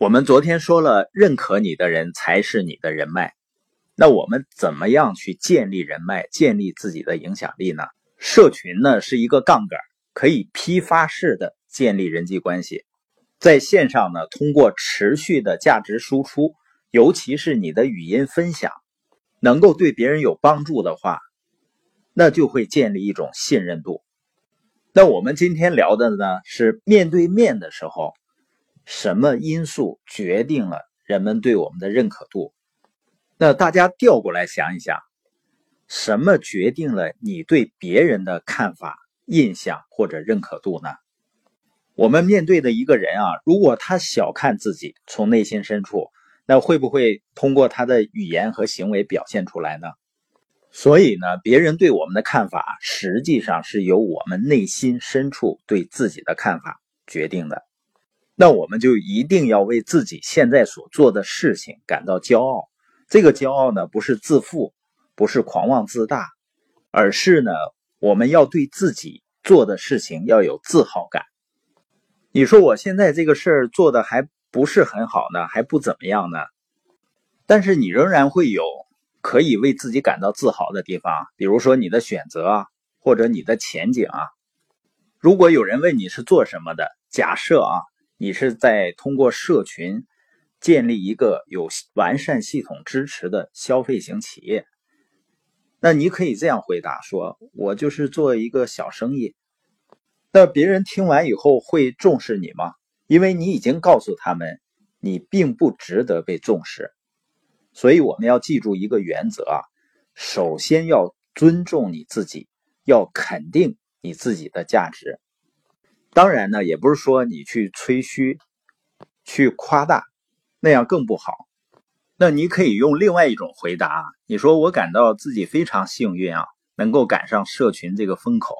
我们昨天说了，认可你的人才是你的人脉。那我们怎么样去建立人脉，建立自己的影响力呢？社群呢是一个杠杆，可以批发式的建立人际关系。在线上呢，通过持续的价值输出，尤其是你的语音分享，能够对别人有帮助的话，那就会建立一种信任度。那我们今天聊的呢，是面对面的时候。什么因素决定了人们对我们的认可度？那大家调过来想一想，什么决定了你对别人的看法、印象或者认可度呢？我们面对的一个人啊，如果他小看自己，从内心深处，那会不会通过他的语言和行为表现出来呢？所以呢，别人对我们的看法，实际上是由我们内心深处对自己的看法决定的。那我们就一定要为自己现在所做的事情感到骄傲。这个骄傲呢，不是自负，不是狂妄自大，而是呢，我们要对自己做的事情要有自豪感。你说我现在这个事儿做的还不是很好呢，还不怎么样呢，但是你仍然会有可以为自己感到自豪的地方，比如说你的选择啊，或者你的前景啊。如果有人问你是做什么的，假设啊。你是在通过社群建立一个有完善系统支持的消费型企业，那你可以这样回答：说我就是做一个小生意。那别人听完以后会重视你吗？因为你已经告诉他们，你并不值得被重视。所以我们要记住一个原则啊，首先要尊重你自己，要肯定你自己的价值。当然呢，也不是说你去吹嘘、去夸大，那样更不好。那你可以用另外一种回答：你说我感到自己非常幸运啊，能够赶上社群这个风口，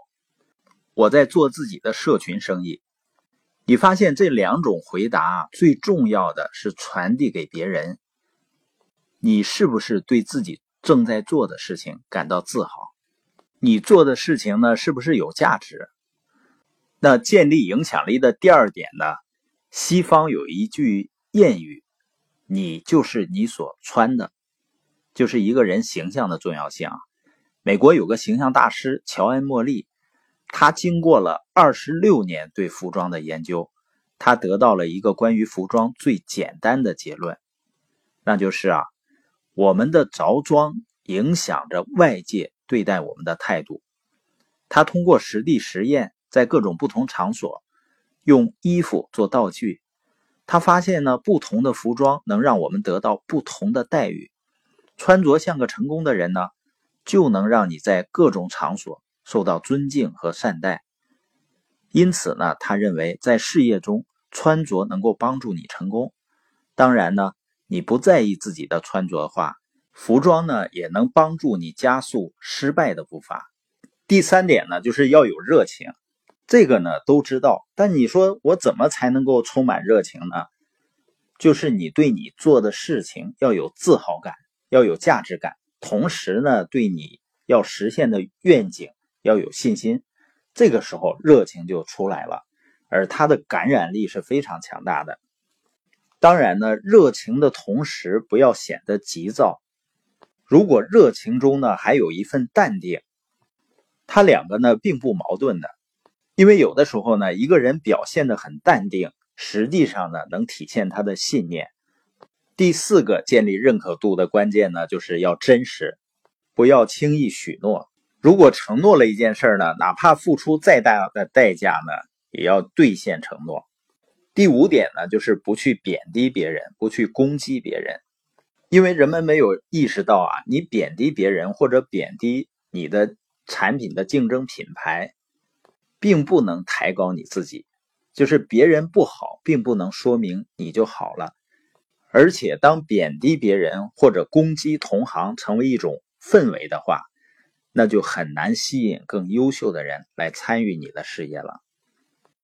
我在做自己的社群生意。你发现这两种回答最重要的是传递给别人，你是不是对自己正在做的事情感到自豪？你做的事情呢，是不是有价值？那建立影响力的第二点呢？西方有一句谚语：“你就是你所穿的”，就是一个人形象的重要性啊。美国有个形象大师乔恩·莫利，他经过了二十六年对服装的研究，他得到了一个关于服装最简单的结论，那就是啊，我们的着装影响着外界对待我们的态度。他通过实地实验。在各种不同场所，用衣服做道具，他发现呢，不同的服装能让我们得到不同的待遇。穿着像个成功的人呢，就能让你在各种场所受到尊敬和善待。因此呢，他认为在事业中穿着能够帮助你成功。当然呢，你不在意自己的穿着的话，服装呢也能帮助你加速失败的步伐。第三点呢，就是要有热情。这个呢都知道，但你说我怎么才能够充满热情呢？就是你对你做的事情要有自豪感，要有价值感，同时呢，对你要实现的愿景要有信心。这个时候热情就出来了，而它的感染力是非常强大的。当然呢，热情的同时不要显得急躁。如果热情中呢还有一份淡定，它两个呢并不矛盾的。因为有的时候呢，一个人表现的很淡定，实际上呢，能体现他的信念。第四个建立认可度的关键呢，就是要真实，不要轻易许诺。如果承诺了一件事呢，哪怕付出再大的代价呢，也要兑现承诺。第五点呢，就是不去贬低别人，不去攻击别人，因为人们没有意识到啊，你贬低别人或者贬低你的产品的竞争品牌。并不能抬高你自己，就是别人不好，并不能说明你就好了。而且，当贬低别人或者攻击同行成为一种氛围的话，那就很难吸引更优秀的人来参与你的事业了。